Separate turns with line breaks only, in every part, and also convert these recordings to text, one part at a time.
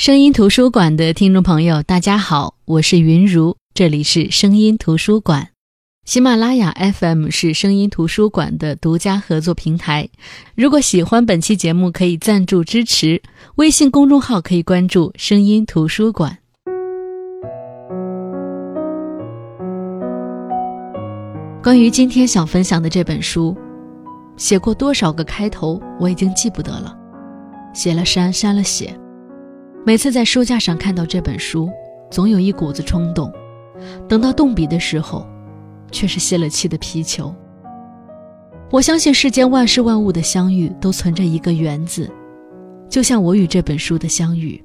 声音图书馆的听众朋友，大家好，我是云如，这里是声音图书馆。喜马拉雅 FM 是声音图书馆的独家合作平台。如果喜欢本期节目，可以赞助支持。微信公众号可以关注“声音图书馆”。关于今天想分享的这本书，写过多少个开头，我已经记不得了。写了删，删了写。每次在书架上看到这本书，总有一股子冲动，等到动笔的时候，却是泄了气的皮球。我相信世间万事万物的相遇都存着一个缘字，就像我与这本书的相遇。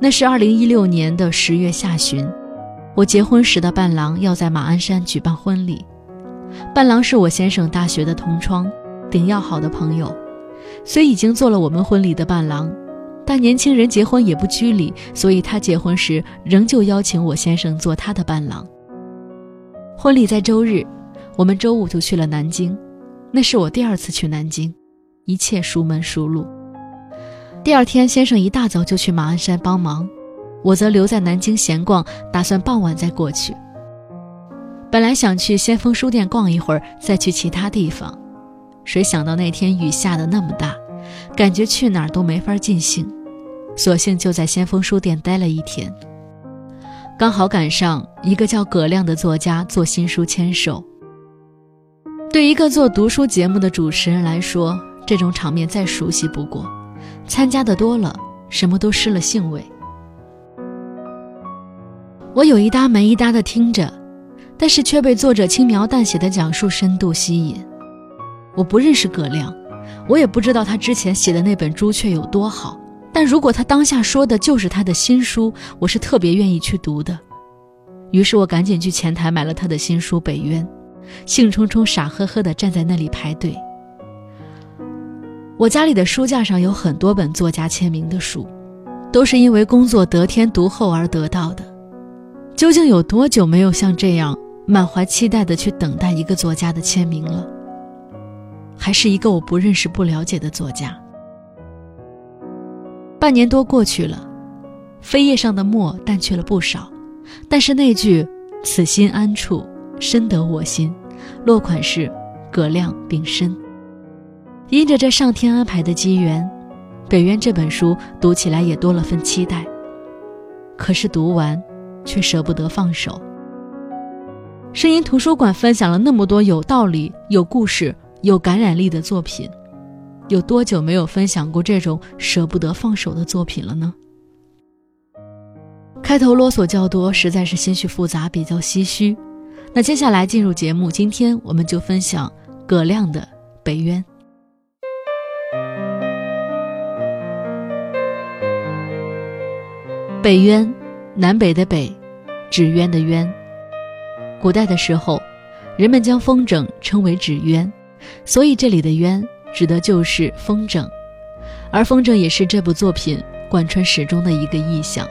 那是二零一六年的十月下旬，我结婚时的伴郎要在马鞍山举办婚礼，伴郎是我先生大学的同窗，顶要好的朋友，虽已经做了我们婚礼的伴郎。但年轻人结婚也不拘礼，所以他结婚时仍旧邀请我先生做他的伴郎。婚礼在周日，我们周五就去了南京，那是我第二次去南京，一切熟门熟路。第二天，先生一大早就去马鞍山帮忙，我则留在南京闲逛，打算傍晚再过去。本来想去先锋书店逛一会儿，再去其他地方，谁想到那天雨下的那么大，感觉去哪儿都没法尽兴。索性就在先锋书店待了一天，刚好赶上一个叫葛亮的作家做新书签售。对一个做读书节目的主持人来说，这种场面再熟悉不过。参加的多了，什么都失了兴味。我有一搭没一搭的听着，但是却被作者轻描淡写的讲述深度吸引。我不认识葛亮，我也不知道他之前写的那本《朱雀》有多好。但如果他当下说的就是他的新书，我是特别愿意去读的。于是我赶紧去前台买了他的新书《北渊》，兴冲冲、傻呵呵地站在那里排队。我家里的书架上有很多本作家签名的书，都是因为工作得天独厚而得到的。究竟有多久没有像这样满怀期待地去等待一个作家的签名了？还是一个我不认识、不了解的作家？半年多过去了，扉页上的墨淡去了不少，但是那句“此心安处，深得我心”，落款是葛亮丙申。因着这上天安排的机缘，《北渊》这本书读起来也多了份期待。可是读完，却舍不得放手。声音图书馆分享了那么多有道理、有故事、有感染力的作品。有多久没有分享过这种舍不得放手的作品了呢？开头啰嗦较多，实在是心绪复杂，比较唏嘘。那接下来进入节目，今天我们就分享葛亮的《北渊》。北渊，南北的北，纸鸢的鸢。古代的时候，人们将风筝称为纸鸢，所以这里的鸢。指的就是风筝，而风筝也是这部作品贯穿始终的一个意象。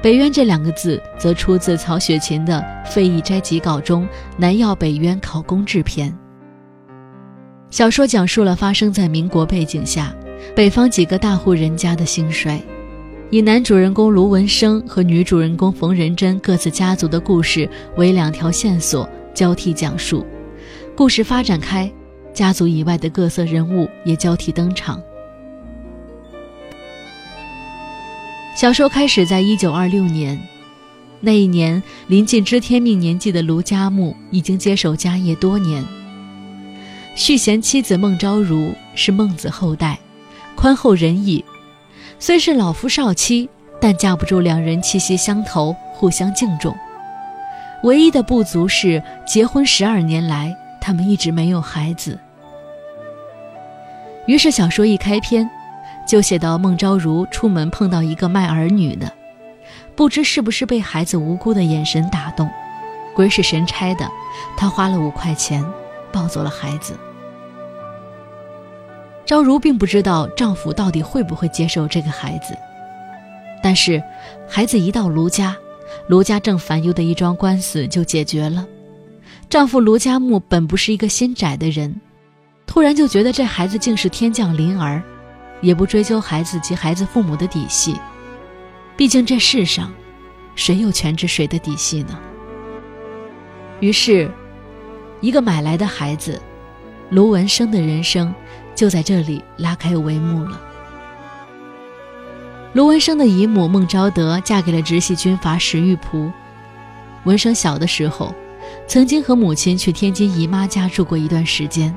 北渊这两个字则出自曹雪芹的《废逸斋集稿》中《南药北渊考工制篇》。小说讲述了发生在民国背景下，北方几个大户人家的兴衰，以男主人公卢文生和女主人公冯仁珍各自家族的故事为两条线索交替讲述。故事发展开。家族以外的各色人物也交替登场。小说开始在一九二六年，那一年临近知天命年纪的卢家木已经接手家业多年。续弦妻子孟昭如是孟子后代，宽厚仁义，虽是老夫少妻，但架不住两人气息相投，互相敬重。唯一的不足是结婚十二年来，他们一直没有孩子。于是小说一开篇，就写到孟昭如出门碰到一个卖儿女的，不知是不是被孩子无辜的眼神打动，鬼使神差的，他花了五块钱抱走了孩子。昭如并不知道丈夫到底会不会接受这个孩子，但是孩子一到卢家，卢家正烦忧的一桩官司就解决了。丈夫卢家木本不是一个心窄的人。突然就觉得这孩子竟是天降麟儿，也不追究孩子及孩子父母的底细。毕竟这世上，谁有全知谁的底细呢？于是，一个买来的孩子，卢文生的人生就在这里拉开帷幕了。卢文生的姨母孟昭德嫁给了直系军阀石玉璞。文生小的时候，曾经和母亲去天津姨妈家住过一段时间，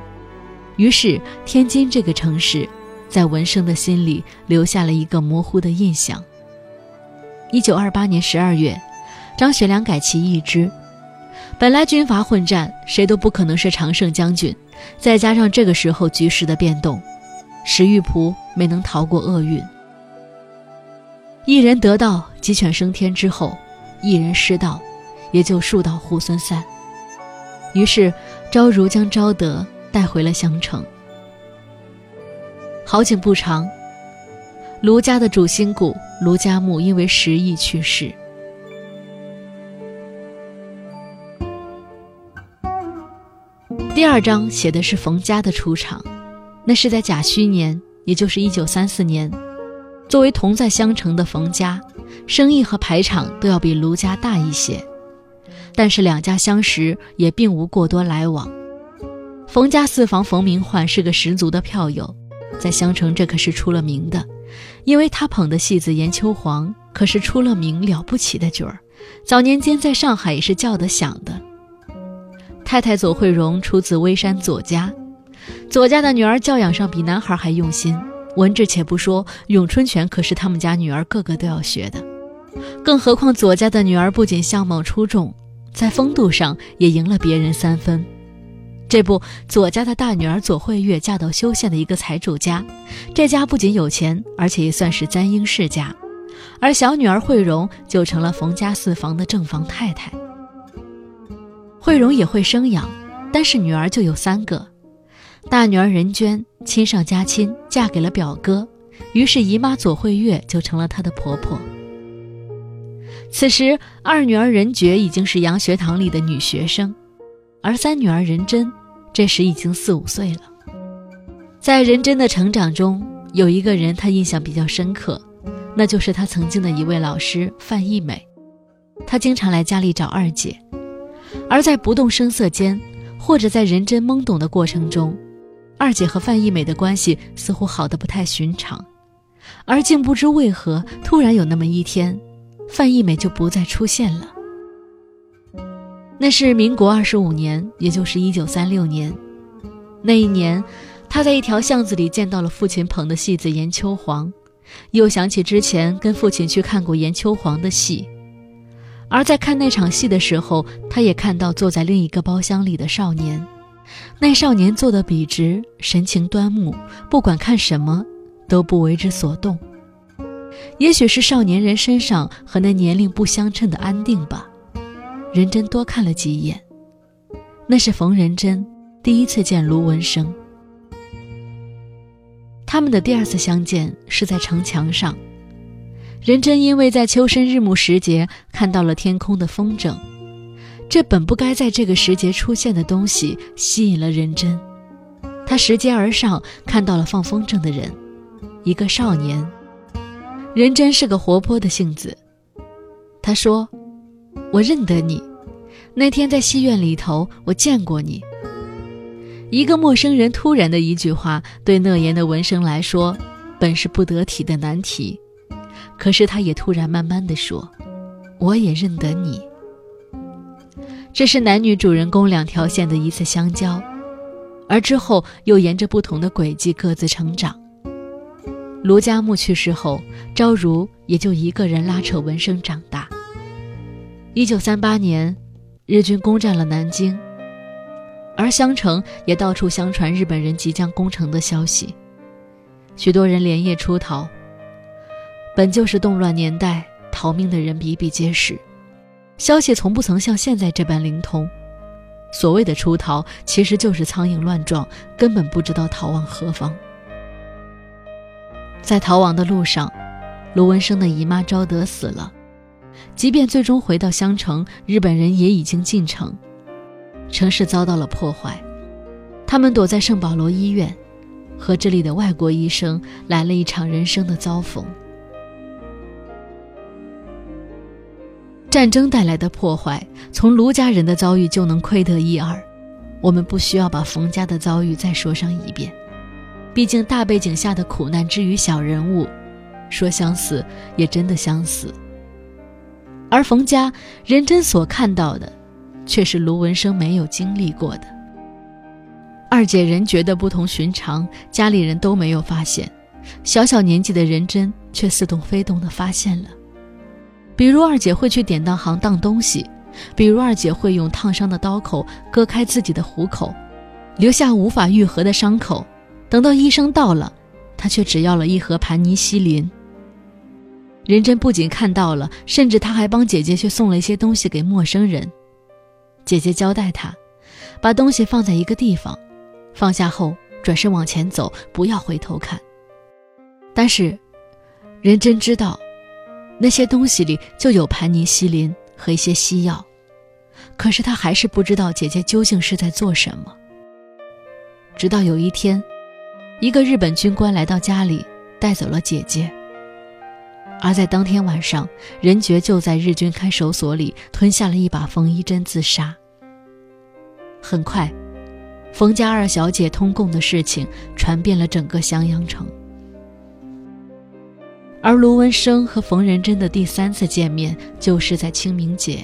于是天津这个城市，在文生的心里留下了一个模糊的印象。一九二八年十二月，张学良改旗易帜。本来军阀混战，谁都不可能是常胜将军，再加上这个时候局势的变动，石玉璞没能逃过厄运。一人得道，鸡犬升天之后，一人失道，也就树倒猢狲散。于是昭如将昭德带回了襄城。好景不长，卢家的主心骨卢家木因为失忆去世。第二章写的是冯家的出场，那是在甲戌年，也就是一九三四年。作为同在襄城的冯家，生意和排场都要比卢家大一些，但是两家相识也并无过多来往。冯家四房冯明焕是个十足的票友，在襄城这可是出了名的，因为他捧的戏子严秋黄可是出了名了不起的角儿，早年间在上海也是叫得响的。太太左慧荣出自微山左家，左家的女儿教养上比男孩还用心。文治且不说，咏春拳可是他们家女儿个个都要学的。更何况左家的女儿不仅相貌出众，在风度上也赢了别人三分。这不，左家的大女儿左慧月嫁到修县的一个财主家，这家不仅有钱，而且也算是簪缨世家。而小女儿慧荣就成了冯家四房的正房太太。慧荣也会生养，但是女儿就有三个。大女儿任娟亲上加亲，嫁给了表哥，于是姨妈左慧月就成了她的婆婆。此时，二女儿任觉已经是洋学堂里的女学生，而三女儿任珍这时已经四五岁了。在任珍的成长中，有一个人她印象比较深刻，那就是她曾经的一位老师范艺美。她经常来家里找二姐，而在不动声色间，或者在任真懵懂的过程中。二姐和范艺美的关系似乎好的不太寻常，而竟不知为何，突然有那么一天，范艺美就不再出现了。那是民国二十五年，也就是一九三六年。那一年，他在一条巷子里见到了父亲捧的戏子严秋黄，又想起之前跟父亲去看过严秋黄的戏，而在看那场戏的时候，他也看到坐在另一个包厢里的少年。那少年坐得笔直，神情端木，不管看什么，都不为之所动。也许是少年人身上和那年龄不相称的安定吧。任真多看了几眼，那是冯仁珍第一次见卢文生。他们的第二次相见是在城墙上，任真因为在秋深日暮时节看到了天空的风筝。这本不该在这个时节出现的东西吸引了任真，他拾阶而上，看到了放风筝的人，一个少年。任真是个活泼的性子，他说：“我认得你，那天在戏院里头我见过你。”一个陌生人突然的一句话，对讷言的文生来说，本是不得体的难题，可是他也突然慢慢的说：“我也认得你。”这是男女主人公两条线的一次相交，而之后又沿着不同的轨迹各自成长。卢家木去世后，昭如也就一个人拉扯文生长大。一九三八年，日军攻占了南京，而襄城也到处相传日本人即将攻城的消息，许多人连夜出逃。本就是动乱年代，逃命的人比比皆是。消息从不曾像现在这般灵通，所谓的出逃，其实就是苍蝇乱撞，根本不知道逃往何方。在逃亡的路上，卢文生的姨妈昭德死了。即便最终回到襄城，日本人也已经进城，城市遭到了破坏。他们躲在圣保罗医院，和这里的外国医生来了一场人生的遭逢。战争带来的破坏，从卢家人的遭遇就能窥得一二。我们不需要把冯家的遭遇再说上一遍，毕竟大背景下的苦难之于小人物，说相似也真的相似。而冯家任真所看到的，却是卢文生没有经历过的。二姐人觉得不同寻常，家里人都没有发现，小小年纪的任真却似懂非懂的发现了。比如二姐会去典当行当东西，比如二姐会用烫伤的刀口割开自己的虎口，留下无法愈合的伤口。等到医生到了，她却只要了一盒盘尼西林。仁真不仅看到了，甚至他还帮姐姐去送了一些东西给陌生人。姐姐交代他，把东西放在一个地方，放下后转身往前走，不要回头看。但是，仁真知道。那些东西里就有盘尼西林和一些西药，可是他还是不知道姐姐究竟是在做什么。直到有一天，一个日本军官来到家里，带走了姐姐。而在当天晚上，任觉就在日军看守所里吞下了一把缝衣针自杀。很快，冯家二小姐通共的事情传遍了整个襄阳城。而卢文生和冯仁珍的第三次见面，就是在清明节，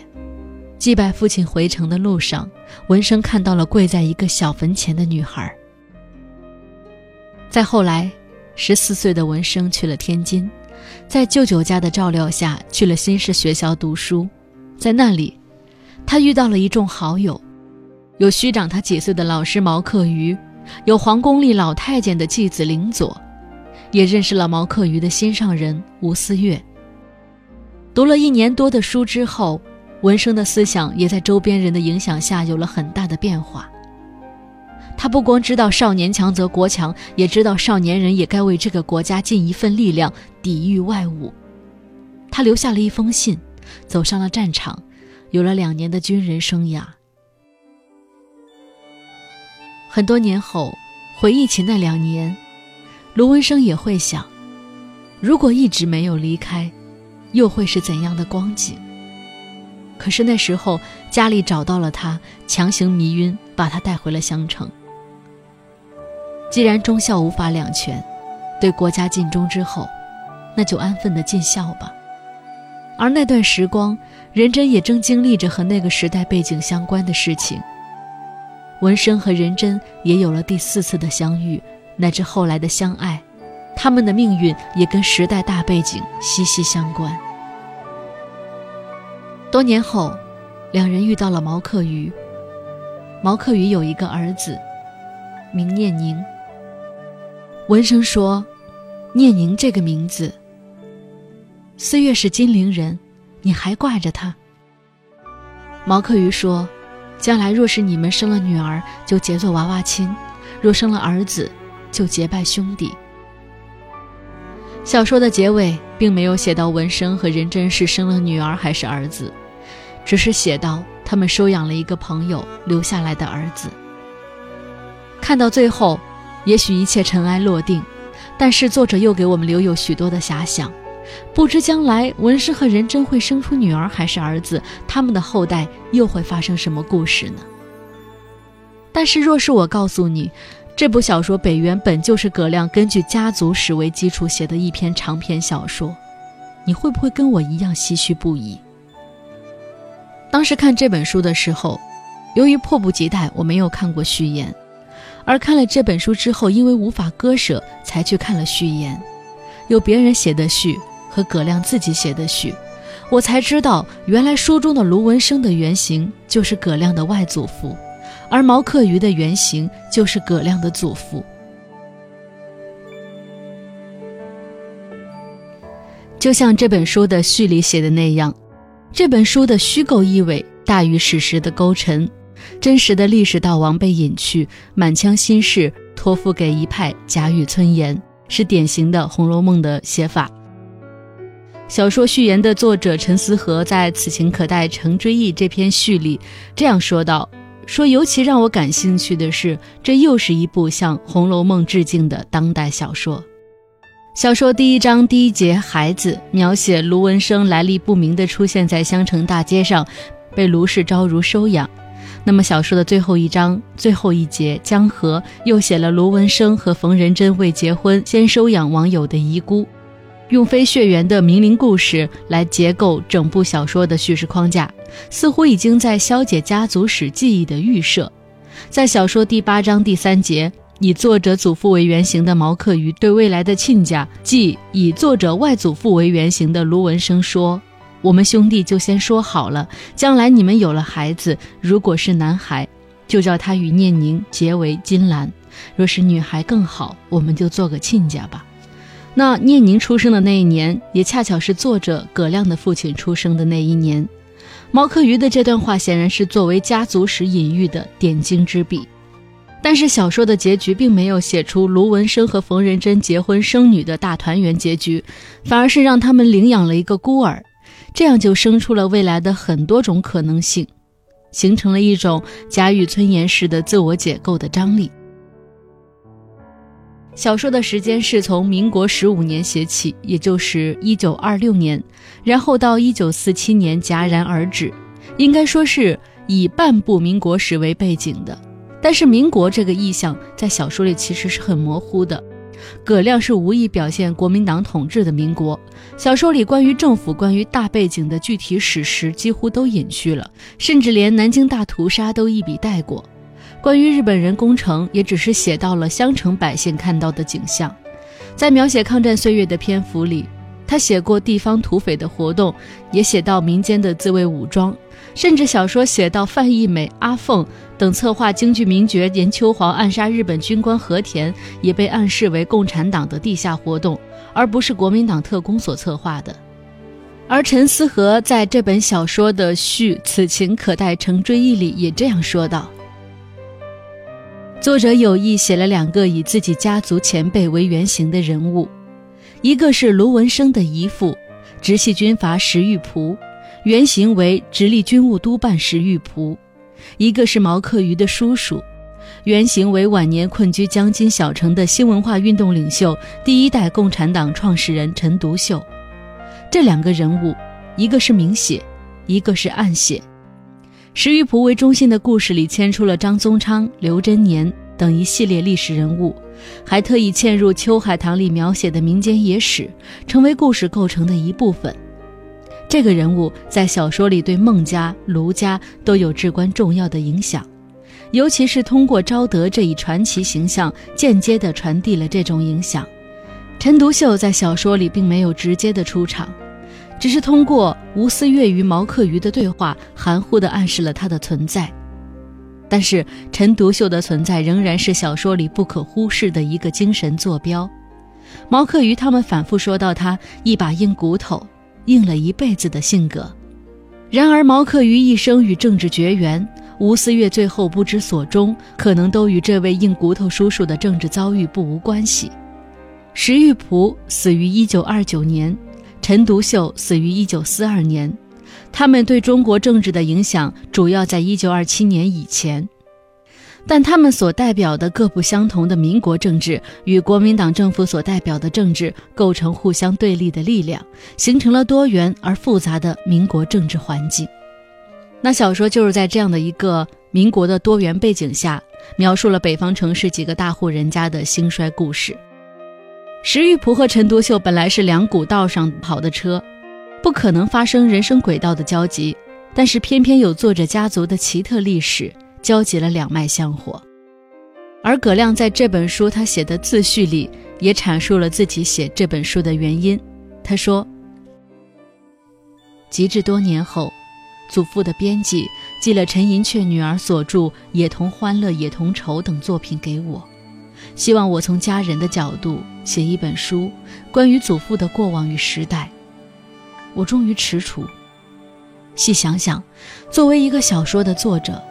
祭拜父亲回城的路上，文生看到了跪在一个小坟前的女孩。再后来，十四岁的文生去了天津，在舅舅家的照料下去了新式学校读书，在那里，他遇到了一众好友，有虚长他几岁的老师毛克瑜，有皇宫里老太监的继子林佐。也认识了毛克瑜的心上人吴思月。读了一年多的书之后，文生的思想也在周边人的影响下有了很大的变化。他不光知道少年强则国强，也知道少年人也该为这个国家尽一份力量，抵御外物。他留下了一封信，走上了战场，有了两年的军人生涯。很多年后，回忆起那两年。卢文生也会想，如果一直没有离开，又会是怎样的光景？可是那时候家里找到了他，强行迷晕，把他带回了襄城。既然忠孝无法两全，对国家尽忠之后，那就安分的尽孝吧。而那段时光，任真也正经历着和那个时代背景相关的事情。文生和任真也有了第四次的相遇。乃至后来的相爱，他们的命运也跟时代大背景息息相关。多年后，两人遇到了毛克瑜。毛克瑜有一个儿子，名念宁。文生说：“念宁这个名字，四月是金陵人，你还挂着他？”毛克瑜说：“将来若是你们生了女儿，就结作娃娃亲；若生了儿子，”就结拜兄弟。小说的结尾并没有写到文生和任真是生了女儿还是儿子，只是写到他们收养了一个朋友留下来的儿子。看到最后，也许一切尘埃落定，但是作者又给我们留有许多的遐想，不知将来文生和仁真会生出女儿还是儿子，他们的后代又会发生什么故事呢？但是若是我告诉你。这部小说《北原》本就是葛亮根据家族史为基础写的一篇长篇小说，你会不会跟我一样唏嘘不已？当时看这本书的时候，由于迫不及待，我没有看过序言，而看了这本书之后，因为无法割舍，才去看了序言，有别人写的序和葛亮自己写的序，我才知道原来书中的卢文生的原型就是葛亮的外祖父。而毛克瑜的原型就是葛亮的祖父。就像这本书的序里写的那样，这本书的虚构意味大于史实的勾陈，真实的历史道王被隐去，满腔心事托付给一派假语村言，是典型的《红楼梦》的写法。小说序言的作者陈思和在《此情可待成追忆》这篇序里这样说道。说，尤其让我感兴趣的是，这又是一部向《红楼梦》致敬的当代小说。小说第一章第一节“孩子”描写卢文生来历不明的出现在香城大街上，被卢氏招如收养。那么小说的最后一章最后一节“江河”又写了卢文生和冯仁珍未结婚先收养网友的遗孤。用非血缘的名伶故事来结构整部小说的叙事框架，似乎已经在消解家族史记忆的预设。在小说第八章第三节，以作者祖父为原型的毛克瑜对未来的亲家，即以作者外祖父为原型的卢文生说：“我们兄弟就先说好了，将来你们有了孩子，如果是男孩，就叫他与念宁结为金兰；若是女孩更好，我们就做个亲家吧。”那念宁出生的那一年，也恰巧是作者葛亮的父亲出生的那一年。毛克瑜的这段话显然是作为家族史隐喻的点睛之笔。但是小说的结局并没有写出卢文生和冯仁珍结婚生女的大团圆结局，反而是让他们领养了一个孤儿，这样就生出了未来的很多种可能性，形成了一种贾雨村言式的自我解构的张力。小说的时间是从民国十五年写起，也就是一九二六年，然后到一九四七年戛然而止，应该说是以半部民国史为背景的。但是民国这个意象在小说里其实是很模糊的，葛亮是无意表现国民党统治的民国，小说里关于政府、关于大背景的具体史实几乎都隐去了，甚至连南京大屠杀都一笔带过。关于日本人攻城，也只是写到了襄城百姓看到的景象。在描写抗战岁月的篇幅里，他写过地方土匪的活动，也写到民间的自卫武装，甚至小说写到范义美、阿凤等策划京剧名角严秋煌暗杀日本军官和田，也被暗示为共产党的地下活动，而不是国民党特工所策划的。而陈思和在这本小说的序《此情可待成追忆》里也这样说道。作者有意写了两个以自己家族前辈为原型的人物，一个是卢文生的姨父，直系军阀石玉璞，原型为直隶军务督办石玉璞；一个是毛克瑜的叔叔，原型为晚年困居江津小城的新文化运动领袖、第一代共产党创始人陈独秀。这两个人物，一个是明写，一个是暗写。石玉璞为中心的故事里牵出了张宗昌、刘贞年等一系列历史人物，还特意嵌入《秋海棠》里描写的民间野史，成为故事构成的一部分。这个人物在小说里对孟家、卢家都有至关重要的影响，尤其是通过昭德这一传奇形象，间接地传递了这种影响。陈独秀在小说里并没有直接的出场。只是通过吴思越与毛克瑜的对话，含糊地暗示了他的存在。但是陈独秀的存在仍然是小说里不可忽视的一个精神坐标。毛克瑜他们反复说到他一把硬骨头，硬了一辈子的性格。然而毛克瑜一生与政治绝缘，吴思越最后不知所终，可能都与这位硬骨头叔叔的政治遭遇不无关系。石玉璞死于一九二九年。陈独秀死于一九四二年，他们对中国政治的影响主要在一九二七年以前，但他们所代表的各不相同的民国政治与国民党政府所代表的政治构成互相对立的力量，形成了多元而复杂的民国政治环境。那小说就是在这样的一个民国的多元背景下，描述了北方城市几个大户人家的兴衰故事。石玉璞和陈独秀本来是两股道上跑的车，不可能发生人生轨道的交集，但是偏偏有作者家族的奇特历史交集了两脉香火。而葛亮在这本书他写的自序里也阐述了自己写这本书的原因。他说：“及至多年后，祖父的编辑寄了陈寅恪女儿所著《也同欢乐也同愁》等作品给我。”希望我从家人的角度写一本书，关于祖父的过往与时代。我终于踟蹰。细想想，作为一个小说的作者，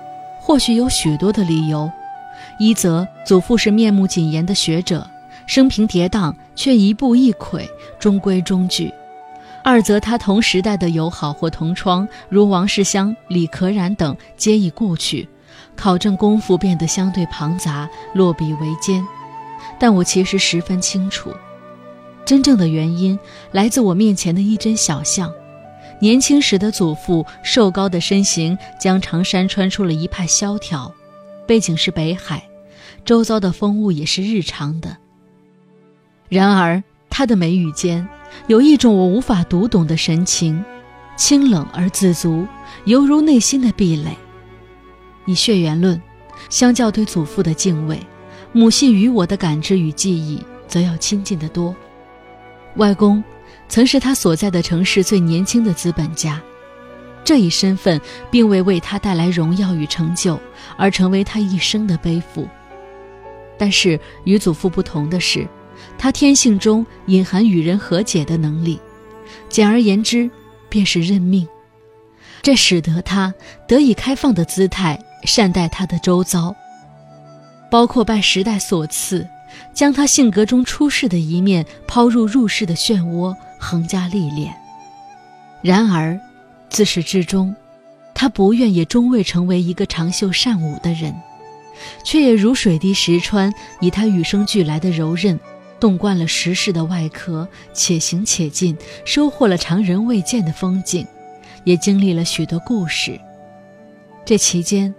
或许有许多的理由：一则祖父是面目谨严的学者，生平跌宕却一步一跬，中规中矩；二则他同时代的友好或同窗，如王世襄、李可染等，皆已故去。考证功夫变得相对庞杂，落笔为艰。但我其实十分清楚，真正的原因来自我面前的一帧小巷。年轻时的祖父瘦高的身形，将长衫穿出了一派萧条。背景是北海，周遭的风物也是日常的。然而，他的眉宇间有一种我无法读懂的神情，清冷而自足，犹如内心的壁垒。以血缘论，相较对祖父的敬畏，母系与我的感知与记忆则要亲近得多。外公曾是他所在的城市最年轻的资本家，这一身份并未为他带来荣耀与成就，而成为他一生的背负。但是与祖父不同的是。他天性中隐含与人和解的能力，简而言之，便是认命。这使得他得以开放的姿态善待他的周遭，包括拜时代所赐，将他性格中出世的一面抛入入世的漩涡，横加历练。然而，自始至终，他不愿也终未成为一个长袖善舞的人，却也如水滴石穿，以他与生俱来的柔韧。冻惯了时势的外壳，且行且进，收获了常人未见的风景，也经历了许多故事。这期间，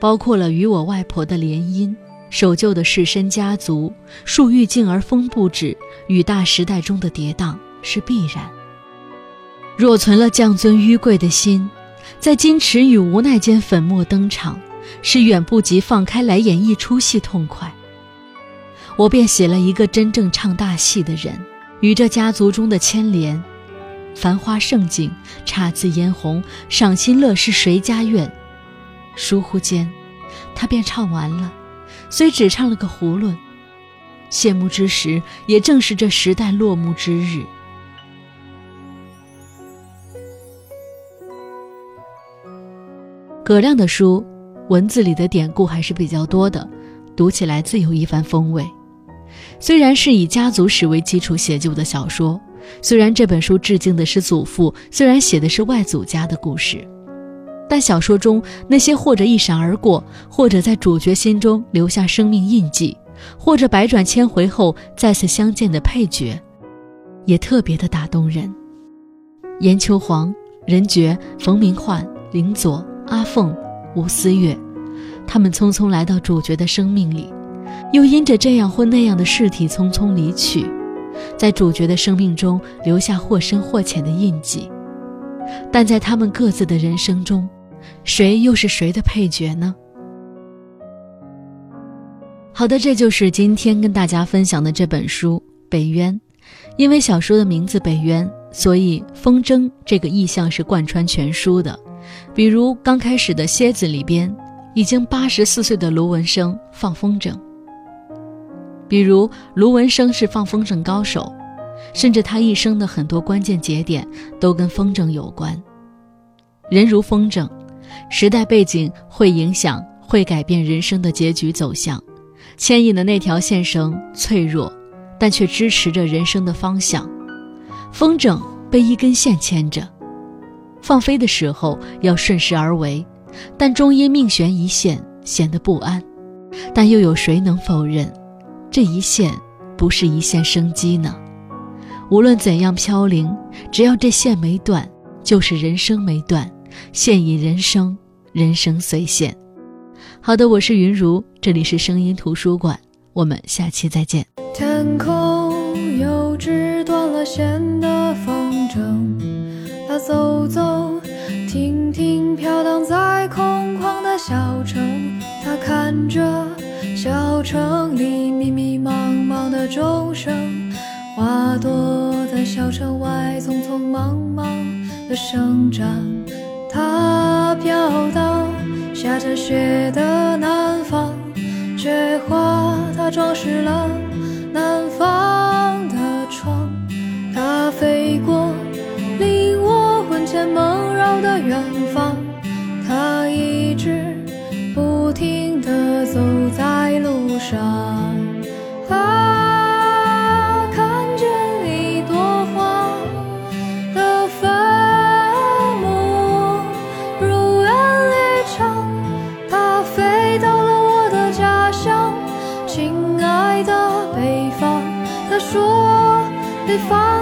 包括了与我外婆的联姻、守旧的士绅家族、树欲静而风不止，与大时代中的跌宕是必然。若存了降尊纡贵的心，在矜持与无奈间粉墨登场，是远不及放开来演一出戏痛快。我便写了一个真正唱大戏的人，与这家族中的牵连。繁花盛景，姹紫嫣红，赏心乐事谁家院？疏忽间，他便唱完了，虽只唱了个囫囵。谢幕之时，也正是这时代落幕之日。葛亮的书，文字里的典故还是比较多的，读起来自有一番风味。虽然是以家族史为基础写就的小说，虽然这本书致敬的是祖父，虽然写的是外祖家的故事，但小说中那些或者一闪而过，或者在主角心中留下生命印记，或者百转千回后再次相见的配角，也特别的打动人。严秋黄、任觉、冯明焕、林佐、阿凤、吴思月，他们匆匆来到主角的生命里。又因着这样或那样的事体匆匆离去，在主角的生命中留下或深或浅的印记。但在他们各自的人生中，谁又是谁的配角呢？好的，这就是今天跟大家分享的这本书《北渊》。因为小说的名字《北渊》，所以风筝这个意象是贯穿全书的。比如刚开始的蝎子里边，已经八十四岁的卢文生放风筝。比如卢文生是放风筝高手，甚至他一生的很多关键节点都跟风筝有关。人如风筝，时代背景会影响，会改变人生的结局走向。牵引的那条线绳脆弱，但却支持着人生的方向。风筝被一根线牵着，放飞的时候要顺势而为，但终因命悬一线显得不安。但又有谁能否认？这一线不是一线生机呢？无论怎样飘零，只要这线没断，就是人生没断。现已人生，人生随线。好的，我是云如，这里是声音图书馆，我们下期再见。
天空有只断了线的风筝，它走走停停，飘荡在空旷的小城，它看着。小城里迷迷茫茫的钟声，花朵在小城外匆匆忙忙的生长。它飘到下着雪的南方，雪花它装饰了南方的窗。它飞过令我魂牵梦绕的远方。方